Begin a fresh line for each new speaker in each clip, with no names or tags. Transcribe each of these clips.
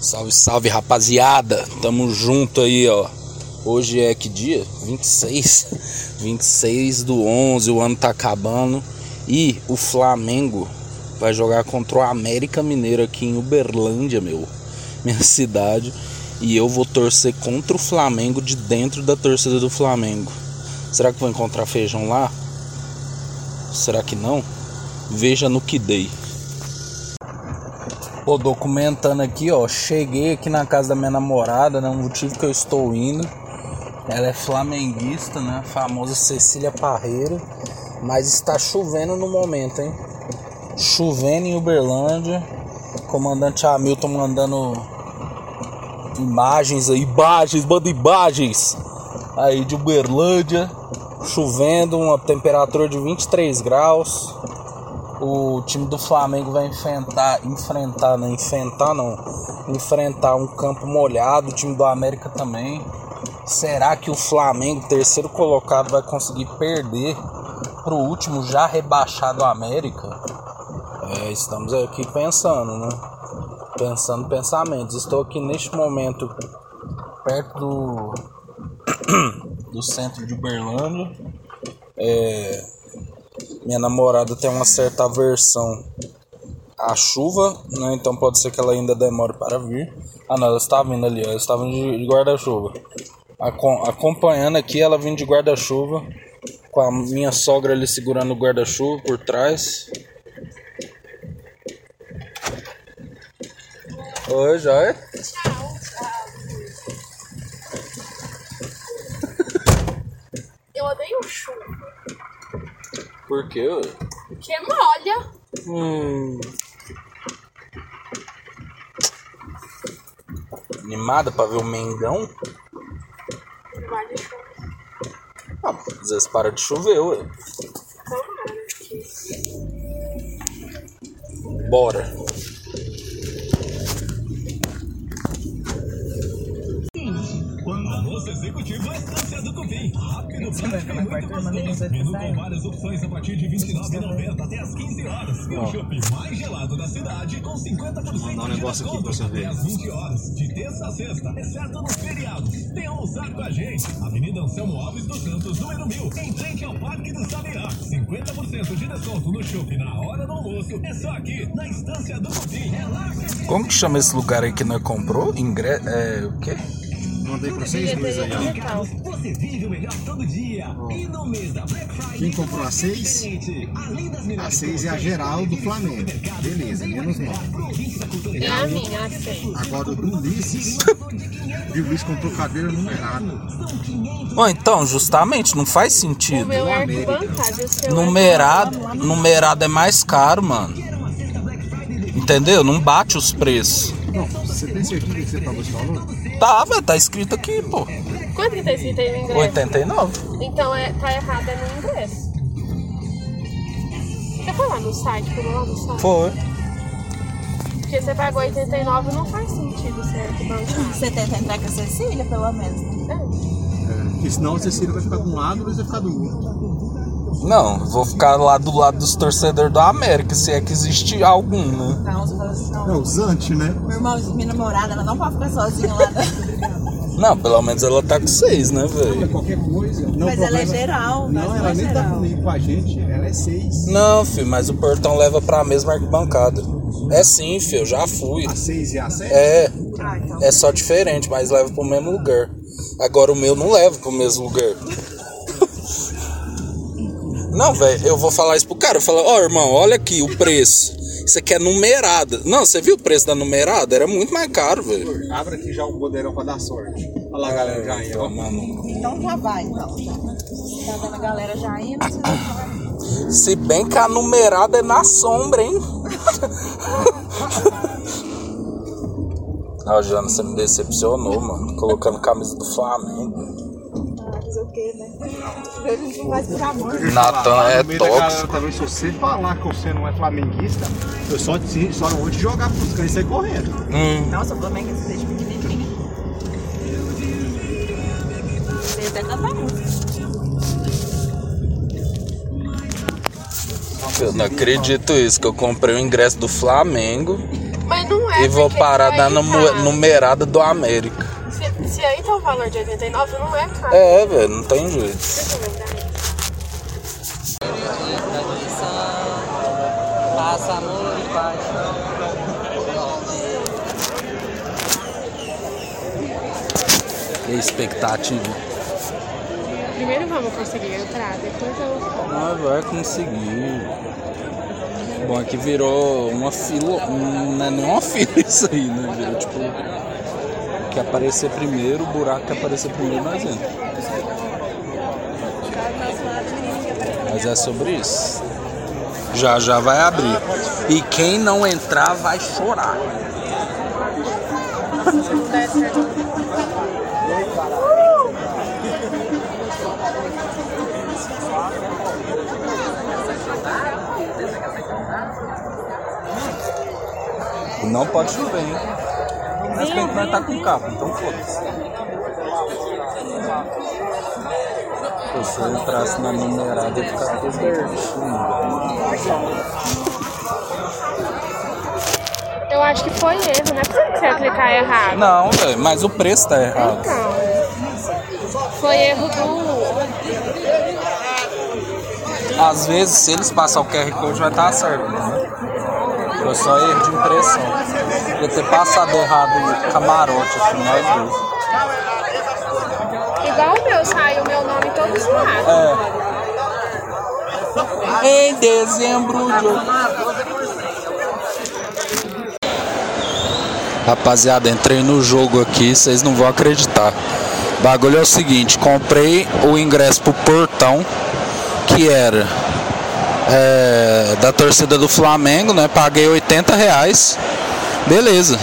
Salve, salve rapaziada, tamo junto aí, ó. Hoje é que dia? 26. 26 do 11, o ano tá acabando. E o Flamengo vai jogar contra o América Mineiro aqui em Uberlândia, meu. Minha cidade. E eu vou torcer contra o Flamengo de dentro da torcida do Flamengo. Será que vou encontrar feijão lá? Será que não? Veja no que dei. Pô, documentando aqui, ó. Cheguei aqui na casa da minha namorada, né? O motivo que eu estou indo. Ela é flamenguista, né? A famosa Cecília Parreira. Mas está chovendo no momento, hein? Chovendo em Uberlândia. Comandante Hamilton mandando imagens aí, imagens, manda imagens aí de Uberlândia. Chovendo, uma temperatura de 23 graus o time do Flamengo vai enfrentar, enfrentar, não enfrentar não, enfrentar um campo molhado, o time do América também. Será que o Flamengo, terceiro colocado, vai conseguir perder para o último já rebaixado América? É, estamos aqui pensando, né? Pensando pensamentos. Estou aqui neste momento perto do, do centro de Uberlândia. É, minha namorada tem uma certa aversão à chuva, né? Então pode ser que ela ainda demore para vir. Ah não, ela está vindo ali, ela está vindo de guarda-chuva. Acompanhando aqui, ela vindo de guarda-chuva. Com a minha sogra ali segurando o guarda-chuva por trás. Oi, Joia.
Eu odeio chuva.
Por quê?
Porque molha.
Hum. Animada pra ver o Mengão?
Chuva.
Ah, às vezes para de chover, ué. Bora.
Menu com várias opções a partir de 29,90 até as 15 horas. E o shopping mais gelado da cidade com 50% Vou
mandar um negócio
de
aqui pra você ver.
Até as 20 horas, de terça a sexta, exceto nos feriados. Venha usar com a gente. Avenida Anselmo Alves dos Santos, número 1000, em frente ao Parque do Sabiá. 50% de desconto no shopping na hora do almoço. É só aqui, na Estância do Cupim. É lá que...
Como que chama esse lugar aí que nós é comprou? Ingre... É, o quê?
Mandei pra vocês dois aí, ó.
Você vive o melhor todo dia. E no mês da Black Friday.
Quem comprou a seis?
Além das
A
melhores
6 é a geral do Flamengo. Beleza, menos 9.
É a minha, a seis.
Agora o do Ulisses. E o Ulisses comprou cadeira numerada.
Bom, então, justamente, não faz
O
sentido.
meu é o é
Numerado, numerado é mais caro, mano. Entendeu? Não bate os preços.
Não, você tem certeza que você pagou esse valor?
Tá, velho, tá escrito aqui, pô.
Quanto que tá escrito aí no ingresso?
89.
Então é, tá errado é no ingresso. Você foi lá no site? Foi lá no site?
Foi.
Porque você pagou 89 não faz sentido ser arquibancada.
Você tenta entrar com a Cecília, pelo menos. né?
É.
Porque senão a Cecília vai ficar de um lado e o Luiz vai ficar do outro.
Não, vou ficar lá do lado dos torcedores do América, se é que existe algum, né?
Assim,
É
não.
o Zante, né?
Meu irmão, minha namorada, ela não pode ficar sozinha lá. né?
Não, pelo menos ela tá com seis, né,
É
velho?
qualquer coisa. Não
Mas ela é
problema-
geral,
Não,
mas
ela
não é
nem tá
geral.
comigo com a gente. Ela é 6.
Não, filho, mas o portão leva pra mesma arquibancada. É sim, filho, eu já fui.
A 6 e a 7?
É,
Ah, então.
é só diferente, mas leva pro mesmo lugar. Agora o meu não leva pro mesmo lugar. Não, velho, eu vou falar isso pro cara. Eu falo, ó, irmão, olha aqui o preço. Isso aqui é numerada. Não, você viu o preço da numerada? Era muito mais caro, velho.
Abre aqui já o poderão pra dar sorte. Olha lá, galera, já aí, ó.
Então já vai, então. Tá vendo a galera já indo, você.
Se bem que a numerada é na sombra, hein? Ó, Jana, você me decepcionou, mano. Colocando camisa do Flamengo.
Quê, né? A gente não faz por amor.
Natan é tóxico.
talvez se você falar que você não é flamenguista, eu só, te, só não vou te jogar pros cães e sair correndo.
Hum,
Nossa, o Flamengo é desde pequenininho. Sei até cantar música.
eu não acredito isso, que eu comprei o ingresso do Flamengo
Mas não é.
e vou
porque
parar na
tá.
numerada do América.
Se, aí tá o valor de 89, não é caro.
É, velho, não tem jeito.
Deixa eu lembrar.
Passa amor e paz.
E a expectativa?
Primeiro vamos conseguir entrar, depois eu.
Mas vai conseguir. Bom, aqui virou uma fila. Não é nem uma fila isso aí, né? Virou tipo. Que aparecer primeiro, o buraco que aparecer primeiro nós entra. Mas é sobre isso. Já já vai abrir. E quem não entrar vai chorar. Não pode chover, hein? Mas quem vai estar com capa, então foda-se. Se eu entrasse na numerada, eu ia ficar todo pertinho.
Eu acho que foi erro, não é possível que você ia clicar errado.
Não, velho, mas o preço tá errado.
Então. Foi erro do.
Às vezes, se eles passar o QR Code, vai estar certo, né? Foi só erro de impressão. Ia ter passado errado o camarote, assim, nós dois.
Igual o meu, sai o meu nome todo zoado.
É. Em dezembro de. Rapaziada, entrei no jogo aqui, vocês não vão acreditar. O bagulho é o seguinte, comprei o ingresso pro portão, que era é, da torcida do Flamengo, né? Paguei 80 reais. Beleza.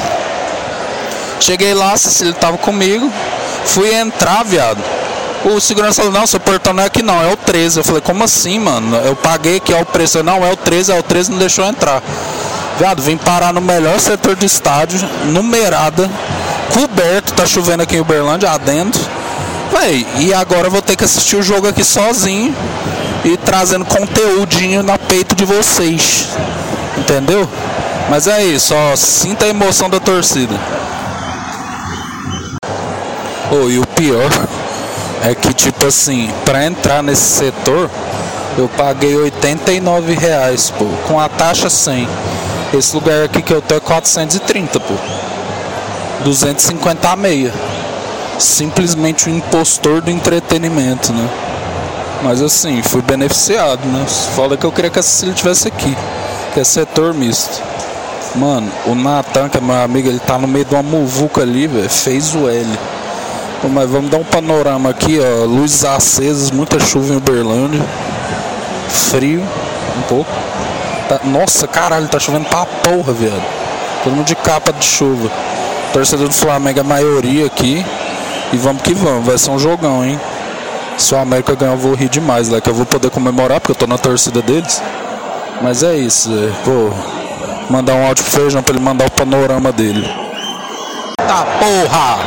Cheguei lá, Cecília tava comigo. Fui entrar, viado. O segurança falou, não, seu portão não é aqui não, é o 13. Eu falei, como assim, mano? Eu paguei que é o preço. Eu, não, é o 13, é o 13, não deixou entrar. Viado, vim parar no melhor setor do estádio, numerada, coberto, tá chovendo aqui em Uberlândia, adentro. Véi, e agora eu vou ter que assistir o jogo aqui sozinho e trazendo conteúdinho na peito de vocês. Entendeu? Mas é isso, ó, sinta a emoção da torcida. Oh, e o pior é que, tipo assim, pra entrar nesse setor, eu paguei 89 reais, pô, com a taxa 100. Esse lugar aqui que eu tô é 430, pô. 250 a meia. Simplesmente um impostor do entretenimento, né? Mas assim, fui beneficiado, né? Foda que eu queria que a Cecília estivesse aqui. Que é setor misto. Mano, o Natan, que é meu amigo, ele tá no meio de uma muvuca ali, velho. Fez o L. Pô, Mas vamos dar um panorama aqui, ó. Luzes acesas, muita chuva em Uberlândia. Frio, um pouco. Tá- Nossa, caralho, tá chovendo pra porra, viado. Todo mundo de capa de chuva. Torcedor do Flamengo é a maioria aqui. E vamos que vamos, vai ser um jogão, hein? Se o América ganhar, eu vou rir demais, lá que eu vou poder comemorar, porque eu tô na torcida deles. Mas é isso, é, pô. Mandar um áudio pro feijão pra ele mandar o panorama dele. Tá porra!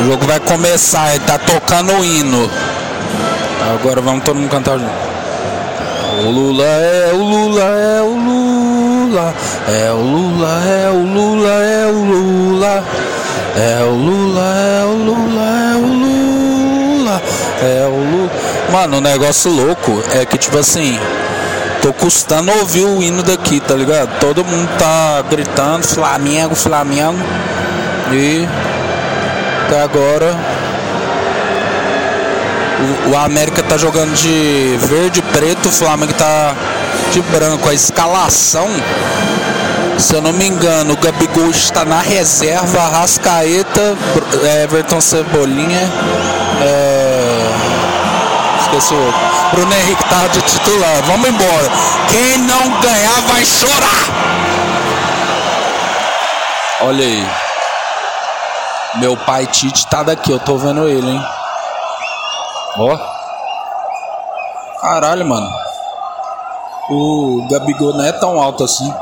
O jogo vai começar, ele tá tocando o hino. Agora vamos todo mundo cantar junto. O Lula é o Lula, é o Lula, é o Lula, é o Lula, é o Lula, é o Lula, é o Lula, é o Lula, é o Lula. Mano, o negócio louco é que, tipo assim, tô custando ouvir o hino daqui, tá ligado? Todo mundo tá gritando Flamengo, Flamengo, e até agora o, o América tá jogando de verde e preto, o Flamengo tá de branco. A escalação, se eu não me engano, o Gabigol está na reserva, Rascaeta, Everton Cebolinha, é... outro. Bruno Henrique tá de titular. Vamos embora. Quem não ganhar vai chorar. Olha aí. Meu pai Tite tá daqui, eu tô vendo ele, hein? Ó. Caralho, mano. O Gabigol não é tão alto assim.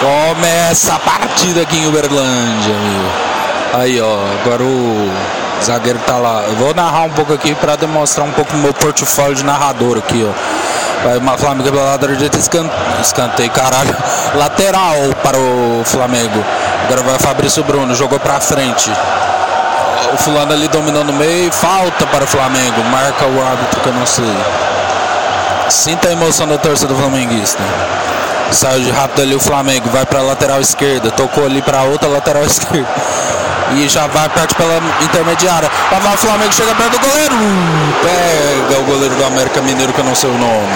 Começa a partida aqui em Uberlândia. Aí, ó. Agora o zagueiro tá lá. Eu vou narrar um pouco aqui pra demonstrar um pouco do meu portfólio de narrador aqui, ó. Vai o Flamengo pela lateral direita, escan- escanteio, caralho. Lateral para o Flamengo. Agora vai o Fabrício Bruno, jogou pra frente. O fulano ali dominou no meio, falta para o Flamengo. Marca o árbitro que eu não sei. Sinta a emoção da torcida flamenguista. Saiu de rápido ali o Flamengo, vai para a lateral esquerda, tocou ali para outra lateral esquerda. E já vai parte pela intermediária. Lá vai o Flamengo, chega perto do goleiro. Pega o goleiro do América Mineiro, que eu não sei o nome.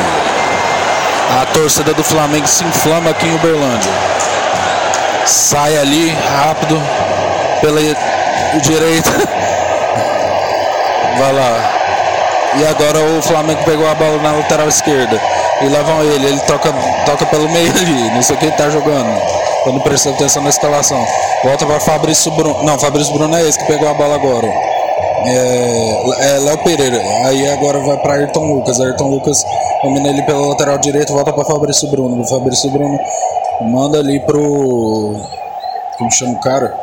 A torcida do Flamengo se inflama aqui em Uberlândia. Sai ali rápido pela direita. Vai lá. E agora o Flamengo pegou a bola na lateral esquerda. E lá vão ele, ele toca, toca pelo meio ali. Não sei quem tá jogando. Quando prestou atenção na escalação. Volta para Fabrício Bruno. Não, Fabrício Bruno é esse que pegou a bola agora. É, é Léo Pereira. Aí agora vai para Ayrton Lucas. Ayrton Lucas domina ele pela lateral direita. Volta para Fabrício Bruno. O Fabrício Bruno manda ali pro. Como chama o cara?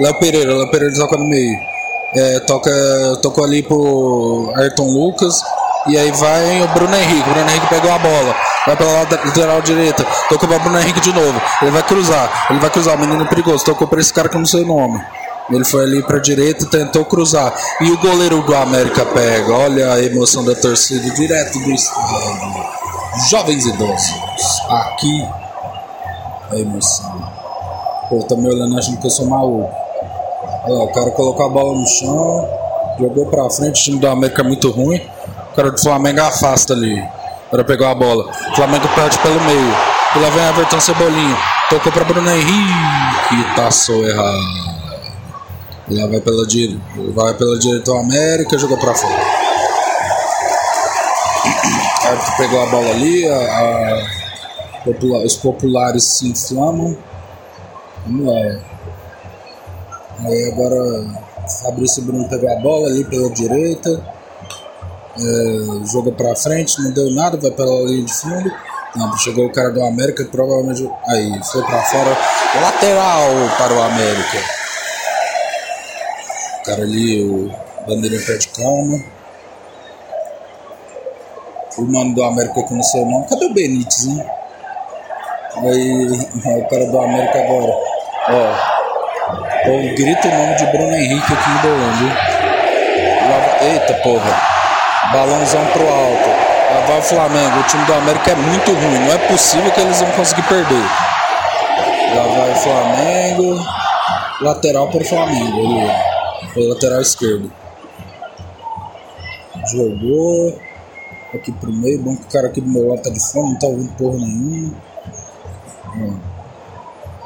Léo Pereira. Léo Pereira toca no meio. É, toca, tocou ali pro Ayrton Lucas. E aí vai o Bruno Henrique. O Bruno Henrique pegou a bola. Vai pela lateral direita. Tocou para o Bruno Henrique de novo. Ele vai cruzar. Ele vai cruzar. O menino perigoso. Tocou para esse cara que eu não sei o nome. Ele foi ali para direita tentou cruzar. E o goleiro do América pega. Olha a emoção da torcida direto do estádio. Jovens idosos. Aqui a emoção. Pô, tá me olhando achando que eu sou maluco. Olha lá, o cara colocou a bola no chão, jogou pra frente, o time do América é muito ruim. O cara do Flamengo afasta ali para pegar a bola. Flamengo perde pelo meio. E lá vem Everton Cebolinha. Tocou pra Bruno Henrique. Passou errado. E lá vai pela direita. Vai pela direita o América, jogou pra fora. Árbitro pegou a bola ali. A, a os populares se inflamam. Vamos lá. Aí agora Fabrício Bruno pegou a bola ali pela direita. É, joga pra frente, não deu nada, vai pela linha de fundo. Não, chegou o cara do América, provavelmente. Aí, foi pra fora. Lateral para o América. O cara ali, o bandeirinha pé de calma. O mano do América que não sei o nome. Cadê o Benítez, hein? Aí, o cara do América agora. Ó. Eu grito o nome de Bruno Henrique aqui em Uberlândia. Lá- Eita porra. Balãozão pro alto. Lá vai o Flamengo. O time do América é muito ruim. Não é possível que eles vão conseguir perder. Lá vai o Flamengo. Lateral para o Flamengo. Ó. Pela lateral esquerdo. Jogou. Aqui pro meio. Bom que o cara aqui do meu lado tá de fome. Não tá ouvindo porra nenhuma. Ó.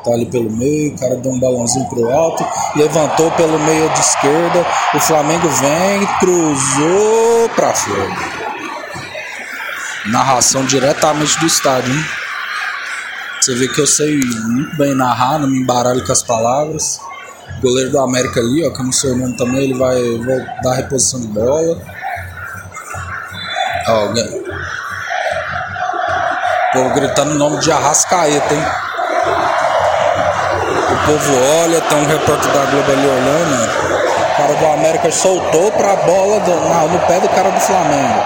Tá ali pelo meio, o cara deu um balãozinho pro alto, levantou pelo meio de esquerda, o Flamengo vem, cruzou pra fora. Narração diretamente do estádio, hein? Você vê que eu sei muito bem narrar, não me embaralho com as palavras. O goleiro do América ali, ó, que eu não sei o nome também, ele vai, dar reposição de bola. Ó, alguém. Pô, gritando o nome de Arrascaeta, hein? O povo olha, tem um repórter da Globo ali olhando. Cara do América soltou pra bola do- na- no pé do cara do Flamengo.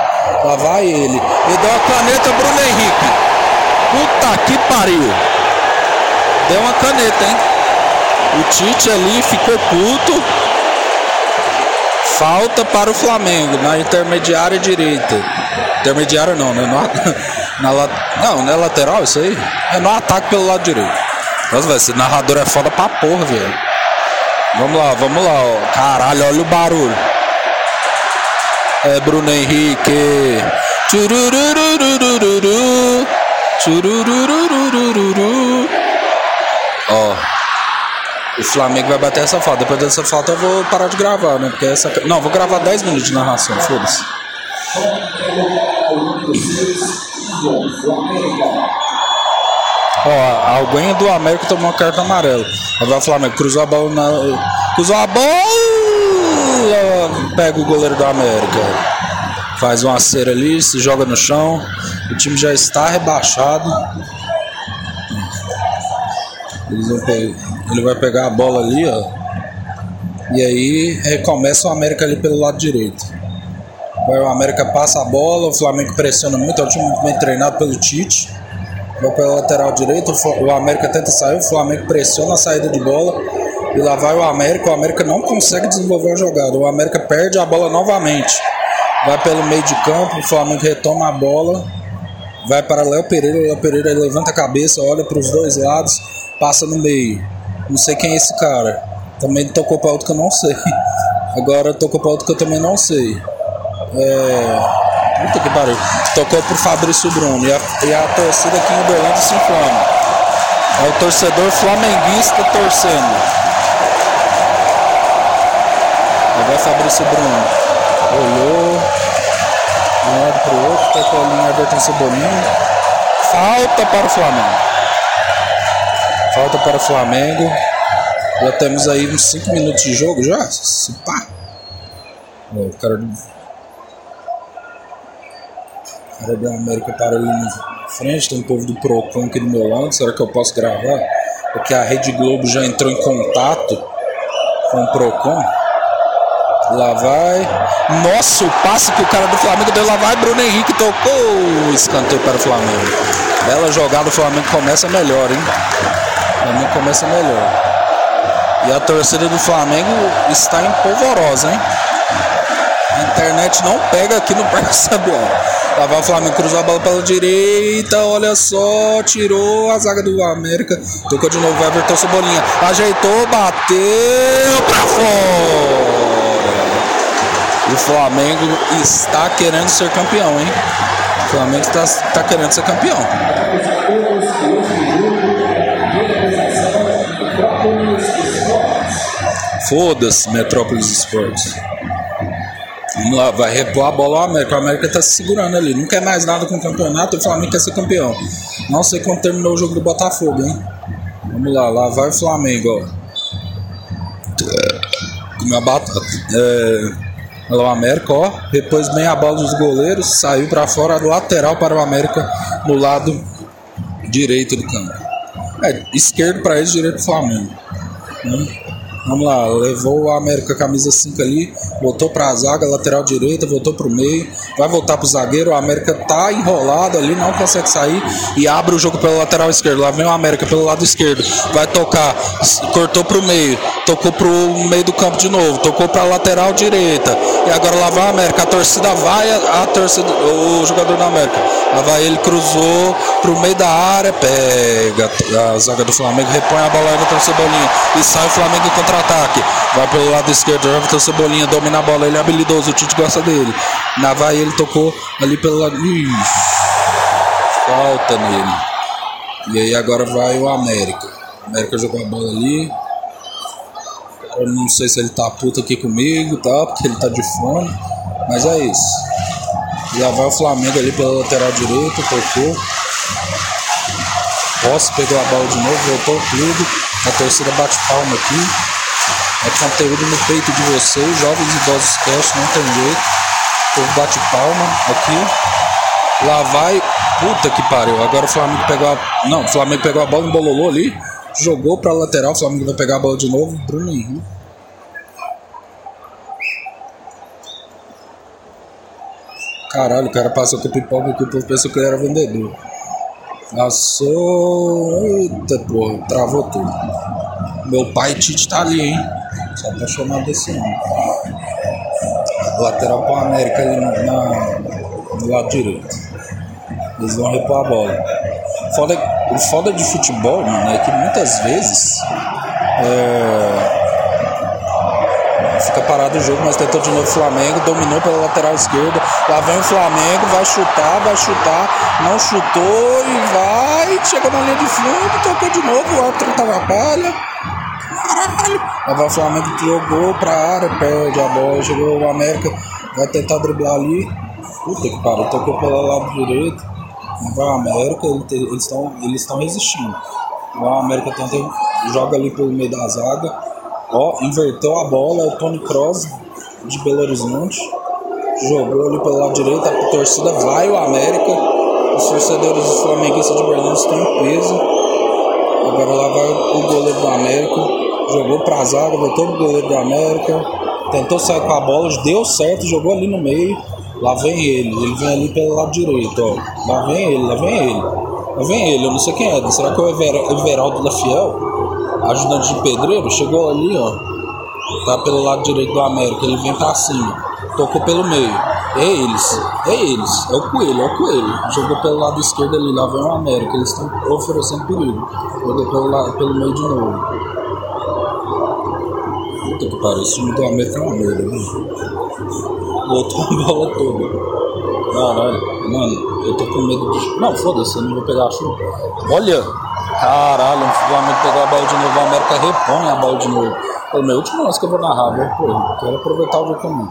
Lá vai ele. E deu a caneta Bruno Henrique. Puta que pariu. Deu uma caneta, hein? O Tite ali ficou puto. Falta para o Flamengo na intermediária direita. Intermediária não, né? Na, la- não, não é lateral isso aí? É no ataque pelo lado direito. Nossa, velho, esse narrador é foda pra porra, velho. Vamos lá, vamos lá, ó. Caralho, olha o barulho. É Bruno Henrique. Tchururururururu. Tchururururururu. Ó. O Flamengo vai bater essa falta. Depois dessa falta eu vou parar de gravar, né? Porque essa. Não, vou gravar 10 minutos de narração, foda-se. Ó, alguém do América tomou uma carta amarela. Agora o Flamengo cruzou a bola na. Cruzou a bola! Pega o goleiro do América. Faz uma cera ali, se joga no chão. O time já está rebaixado. Ele vai pegar a bola ali, ó. E aí recomeça o América ali pelo lado direito. O América passa a bola, o Flamengo pressiona muito, é um time muito bem treinado pelo Tite. Vai pela lateral direita, o América tenta sair, o Flamengo pressiona a saída de bola. E lá vai o América, o América não consegue desenvolver a jogada. O América perde a bola novamente. Vai pelo meio de campo, o Flamengo retoma a bola. Vai para Léo Pereira, Léo Pereira levanta a cabeça, olha para os dois lados, passa no meio. Não sei quem é esse cara. Também tocou para outro que eu não sei. Agora tocou para outro que eu também não sei. É. Puta que pariu. Tocou pro Fabrício Bruno. E a, e a torcida aqui em Uberlândia se inflama. É o torcedor flamenguista torcendo. Agora Fabrício Bruno. Olhou. De um lado pro outro. Tocou ali em Everton Cebolinha. Falta para o Flamengo. Falta para o Flamengo. Já temos aí uns 5 minutos de jogo já. Pá. O cara da América para ali na frente, tem um povo do Procon aqui do meu lado. Será que eu posso gravar? Porque a Rede Globo já entrou em contato com o Procon. Lá vai. Nossa, o passe que o cara do Flamengo deu. Lá vai. Bruno Henrique tocou. Escanteio para o Flamengo. Bela jogada. O Flamengo começa melhor, hein? O Flamengo começa melhor. E a torcida do Flamengo está em polvorosa, hein? A internet não pega aqui no Parque Estadual. Lá vai o Flamengo cruzou a bola pela direita, olha só, tirou a zaga do América, tocou de novo Everton Cebolinha, ajeitou, bateu pra fora. O Flamengo está querendo ser campeão, hein? O Flamengo está, está querendo ser campeão. Foda-se, Metrópolis Esportes. Vamos lá, vai repor a bola ao América. O América tá se segurando ali. Não quer mais nada com o campeonato. O Flamengo quer ser campeão. Não sei quando terminou o jogo do Botafogo, hein? Vamos lá, lá vai o Flamengo, ó. Comeu a batata. É... Olha lá o América, ó. Repôs bem a bola dos goleiros. Saiu para fora, lateral para o América no lado direito do campo. É, esquerdo para eles, direito pro Flamengo. Hum. Vamos lá, levou o América camisa 5 ali, voltou para a zaga, lateral direita, voltou para o meio, vai voltar para o zagueiro. O América tá enrolado ali, não consegue sair e abre o jogo pela lateral esquerda. Lá vem o América pelo lado esquerdo, vai tocar, cortou para o meio, tocou para o meio do campo de novo, tocou para a lateral direita e agora lá vai o América. A torcida vai, a, a torcida, o jogador da América, lá vai ele, cruzou para o meio da área, pega a zaga do Flamengo, repõe a bola aí no Cebolinha e sai o Flamengo em contra-ataque. Vai pelo lado esquerdo, Everton Cebolinha domina a bola, ele é habilidoso, o Tite gosta dele. Na vai ele tocou ali pelo lado. Ixi, falta nele. E aí agora vai o América. O América jogou a bola ali. Eu não sei se ele tá puto aqui comigo, tá? Porque ele tá de fome. Mas é isso. Já vai o Flamengo ali pela lateral direita, tocou. Posse pegou a bola de novo, voltou o clube. A torcida bate palma aqui. É conteúdo no peito de vocês, jovens idosos cast, não tem jeito. O povo bate palma aqui. Lá vai. Puta que pariu. Agora o Flamengo pegou a. Não, o Flamengo pegou a bola, embololou ali. Jogou pra lateral. O Flamengo vai pegar a bola de novo. Bruno Henrique. Caralho, o cara passou com pipoca aqui, o povo pensou que ele era vendedor. Passou. Eita porra, travou tudo. Meu pai Tite tá ali, hein? Só pra chamar desse nome. Lateral pro América ali na, no lado direito. Eles vão repor a bola. Foda, o foda de futebol, mano, é que muitas vezes. É, parado o jogo, mas tentou de novo o Flamengo, dominou pela lateral esquerda. Lá vem o Flamengo, vai chutar, vai chutar, não chutou e vai. Chegou na linha de fundo, tocou de novo, o árbitro atrapalha. Caralho! Aí vai o Flamengo jogou pra área, perde a bola, chegou o América, vai tentar driblar ali. Puta que pariu, tocou pelo lado direito. Vai o América, eles estão eles estão resistindo. O América tenta, joga ali pelo meio da zaga. Ó, inverteu a bola, o Tony Cross de Belo Horizonte. Jogou ali pelo lado direito, a torcida vai o América. Os torcedores dos flamenguistas de Berlim estão em peso. Agora lá vai o goleiro do América. Jogou pra zaga, voltou pro goleiro do América. Tentou sair com a bola, deu certo, jogou ali no meio. Lá vem ele, ele vem ali pelo lado direito, ó. Lá vem ele, lá vem ele. Lá vem ele, eu não sei quem é. Será que é o Ever- Everaldo da Fiel? Ajudante de pedreiro? Chegou ali, ó. Tá pelo lado direito do América, ele vem pra cima. Tocou pelo meio. É eles, é eles. É o Coelho, é o Coelho. Jogou pelo lado esquerdo ali, lá vem o América. Eles estão oferecendo perigo. Jogou pelo, lado, pelo meio de novo. Puta que pariu, esse time do América é uma merda, viu? Botou a bola toda. Caralho, mano, eu tô com medo de. Não, foda-se, eu não vou pegar a chuva. Olha! Caralho, o Flamengo pegou a bola de novo, o América repõe a bola de novo. É o meu último lance que eu vou narrar? Pô, quero aproveitar o jogo comigo.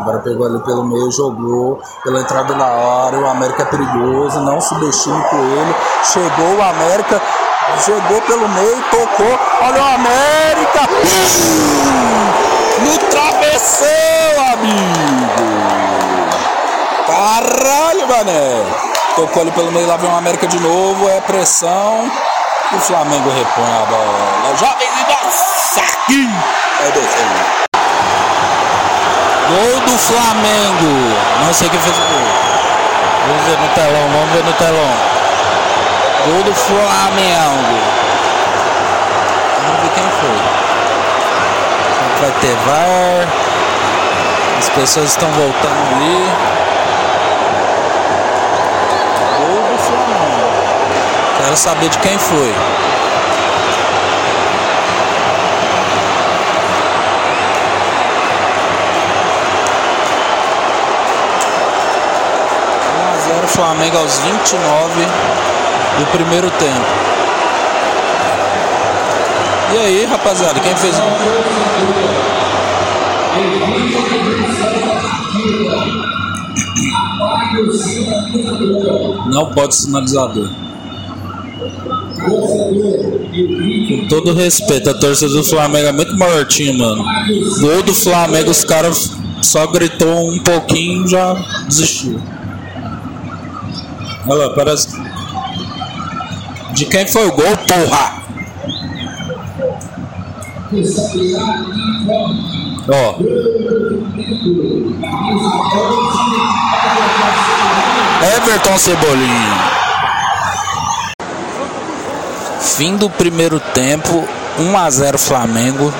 Agora pegou ali pelo meio, jogou pela entrada da área. O América é perigoso, não subestime com ele. Chegou o América, jogou pelo meio, tocou. Olha o América! No travessão, amigo! Caralho, mané! Tocou ali pelo meio, lá vem o América de novo, é pressão. O Flamengo repõe a bola. Jovem e aqui! É descendo. Gol do Flamengo. Não sei quem fez o gol. Vamos ver no telão, vamos ver no telão. Gol do Flamengo. Vamos ver quem foi. Vai ter VAR. As pessoas estão voltando ali. Gol do Flamengo. Quero saber de quem foi. Zero Flamengo aos 29 do primeiro tempo. E aí, rapaziada, quem fez? Não pode sinalizador. Com todo respeito, a torcida do Flamengo é muito mortinho, mano. Gol do Flamengo, os caras só gritou um pouquinho já desistiu. Olha lá, parece. De quem foi o gol, porra? Ó. Everton Cebolinha. Fim do primeiro tempo, 1 a 0 Flamengo.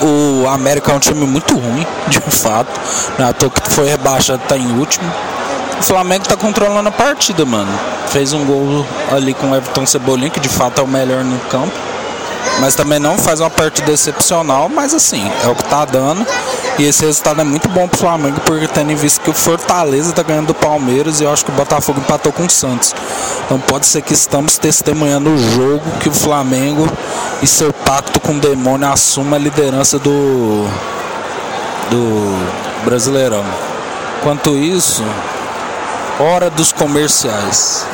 O América é um time muito ruim, de fato. À toa que foi rebaixado, tá em último. O Flamengo tá controlando a partida, mano. Fez um gol ali com o Everton Cebolinha, que de fato é o melhor no campo. Mas também não faz uma partida excepcional, mas assim, é o que tá dando. E esse resultado é muito bom pro Flamengo, porque tendo em vista que o Fortaleza tá ganhando do Palmeiras e eu acho que o Botafogo empatou com o Santos. Então pode ser que estamos testemunhando o jogo que o Flamengo e seu pacto com o demônio assuma a liderança do, do Brasileirão. Enquanto isso, hora dos comerciais.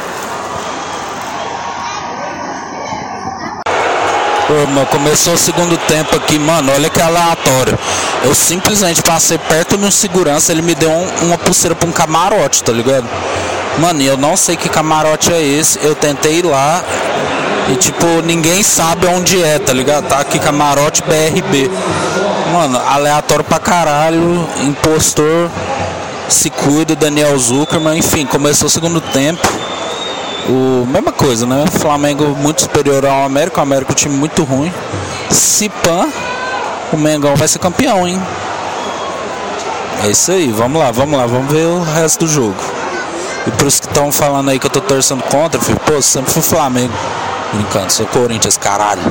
Ô, mano, começou o segundo tempo aqui, mano, olha que aleatório. Eu simplesmente passei perto de um segurança, ele me deu um- uma pulseira pra um camarote, tá ligado? Mano, eu não sei que camarote é esse, eu tentei ir lá e tipo, ninguém sabe onde é, tá ligado? Tá aqui camarote BRB. Mano, aleatório pra caralho, impostor, se cuida, Daniel Zuckerman, enfim, começou o segundo tempo. O, mesma coisa, né? Flamengo muito superior ao América, o América é um time muito ruim. Se pã, o Mengão vai ser campeão, hein? É isso aí, vamos lá, vamos lá, vamos ver o resto do jogo. E pros que estão falando aí que eu tô torcendo contra, filho, pô, sempre fui Flamengo. Brincando, sou Corinthians, caralho.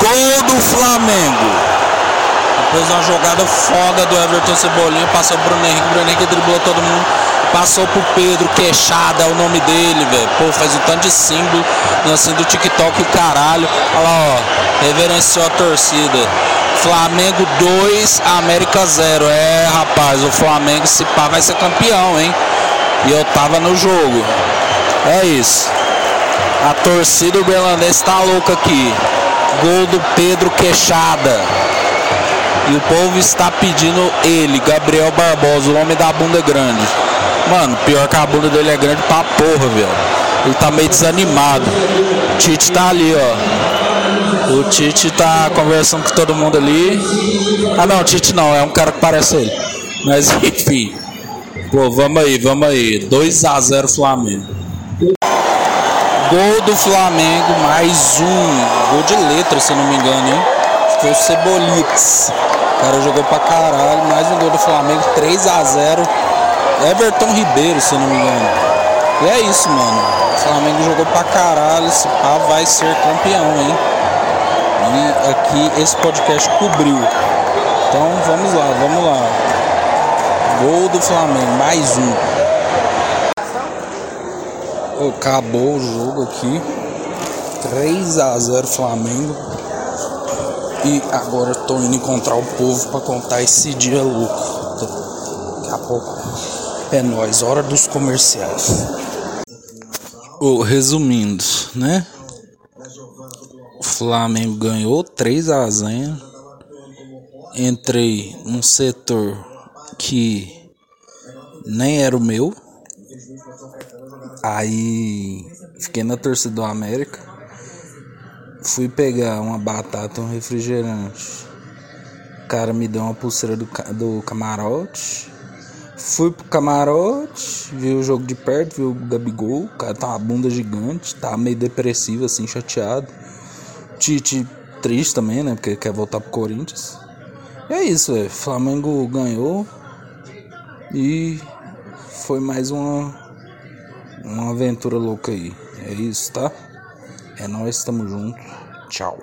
Gol do Flamengo. De uma jogada foda do Everton Cebolinha, passou pro Bruno Henrique, Bruno Henrique driblou todo mundo. Passou pro Pedro, Queixada é o nome dele, velho. Pô, faz um tanto de símbolo, assim do TikTok o caralho. Olha lá, ó, reverenciou a torcida. Flamengo 2, América 0. É, rapaz, o Flamengo se pá vai ser campeão, hein? E eu tava no jogo. É isso. A torcida berlandense tá louca aqui. Gol do Pedro Queixada. E o povo está pedindo ele, Gabriel Barbosa, o homem da bunda grande. Mano, pior que a bunda dele é grande pra porra, velho. Ele tá meio desanimado. O Tite tá ali, ó. O Tite tá conversando com todo mundo ali. Ah não, o Tite não, é um cara que parece ele. Mas enfim. Pô, vamos aí, vamos aí. 2x0 Flamengo. Gol do Flamengo, mais um. Gol de letra, se não me engano, hein? Foi o Cebolites. Cara jogou pra caralho. Mais um gol do Flamengo, 3x0. Everton Ribeiro, se não me engano. E é isso, mano. O Flamengo jogou pra caralho. Esse pá vai ser campeão, hein? E aqui esse podcast cobriu. Então vamos lá, vamos lá. Gol do Flamengo, mais um. Acabou o jogo aqui. 3 a 0 Flamengo. E agora eu tô indo encontrar o povo para contar esse dia louco. Daqui a pouco é nós, hora dos comerciais. Oh, resumindo, né? O Flamengo ganhou 3 a 0. Entrei num setor que nem era o meu. Aí fiquei na torcida do América. Fui pegar uma batata, um refrigerante. O cara me deu uma pulseira do, do camarote. Fui pro camarote, vi o jogo de perto, vi o Gabigol. O cara tá uma bunda gigante, tá meio depressivo, assim, chateado. Tite triste também, né? Porque quer voltar pro Corinthians. E é isso, é. Flamengo ganhou. E foi mais uma uma aventura louca aí. É isso, tá? É nós, tamo junto. Tchau.